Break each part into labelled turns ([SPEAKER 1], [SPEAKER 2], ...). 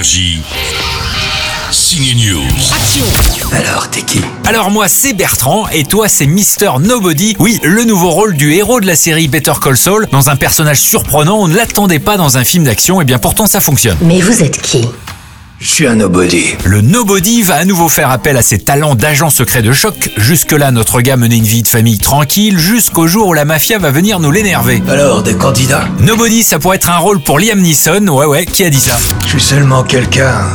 [SPEAKER 1] Énergie. Signe News.
[SPEAKER 2] Alors, t'es qui
[SPEAKER 3] Alors moi c'est Bertrand et toi c'est Mister Nobody. Oui, le nouveau rôle du héros de la série Better Call Saul dans un personnage surprenant, on ne l'attendait pas dans un film d'action et bien pourtant ça fonctionne.
[SPEAKER 4] Mais vous êtes qui
[SPEAKER 2] Je suis un nobody.
[SPEAKER 3] Le Nobody va à nouveau faire appel à ses talents d'agent secret de choc. Jusque-là, notre gars menait une vie de famille tranquille jusqu'au jour où la mafia va venir nous l'énerver.
[SPEAKER 2] Alors, des candidats?
[SPEAKER 3] Nobody, ça pourrait être un rôle pour Liam Neeson. Ouais ouais, qui a dit ça?
[SPEAKER 2] Je suis seulement quelqu'un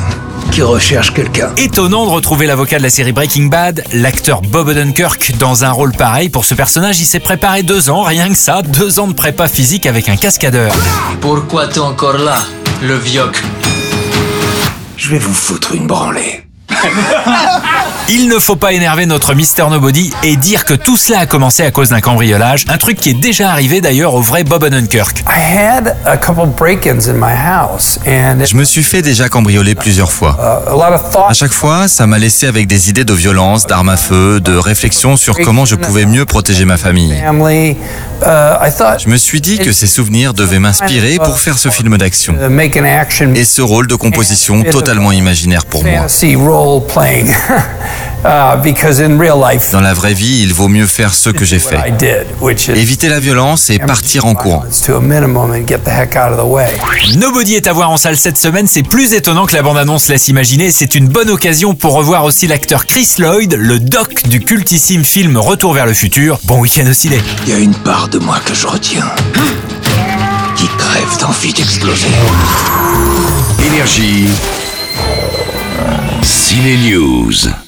[SPEAKER 2] qui recherche quelqu'un.
[SPEAKER 3] Étonnant de retrouver l'avocat de la série Breaking Bad, l'acteur Bob Odenkirk, dans un rôle pareil. Pour ce personnage, il s'est préparé deux ans, rien que ça, deux ans de prépa physique avec un cascadeur.
[SPEAKER 5] Pourquoi t'es encore là, le vioc?
[SPEAKER 2] Je vais vous foutre une branlée.
[SPEAKER 3] Il ne faut pas énerver notre Mister Nobody et dire que tout cela a commencé à cause d'un cambriolage, un truc qui est déjà arrivé d'ailleurs au vrai Bob Odenkirk.
[SPEAKER 6] I had a couple break-ins in my house, and
[SPEAKER 7] Je me suis fait déjà cambrioler plusieurs fois.
[SPEAKER 6] a lot of
[SPEAKER 7] À
[SPEAKER 6] thought.
[SPEAKER 7] chaque fois, ça m'a laissé avec des idées de violence, d'armes à feu, de réflexion sur comment je pouvais mieux protéger ma famille.
[SPEAKER 6] Family. Uh, I thought
[SPEAKER 7] Je me suis dit que ces souvenirs devaient m'inspirer pour faire ce film d'action.
[SPEAKER 6] to make an action
[SPEAKER 7] Et ce rôle de composition totalement imaginaire pour moi.
[SPEAKER 6] uh, life,
[SPEAKER 7] Dans la vraie vie, il vaut mieux faire ce que j'ai
[SPEAKER 6] what I
[SPEAKER 7] fait.
[SPEAKER 6] did, which is
[SPEAKER 7] Éviter la violence et partir en courant.
[SPEAKER 3] Nobody est à voir en salle cette semaine, c'est plus étonnant que la bande-annonce laisse imaginer. C'est une bonne occasion pour revoir aussi l'acteur Chris Lloyd, le doc du cultissime film Retour vers le futur. Bon week-end au ciné.
[SPEAKER 2] Il y a une part de moi que je retiens. Qui crève d'envie d'exploser.
[SPEAKER 1] Énergie. Ciné News.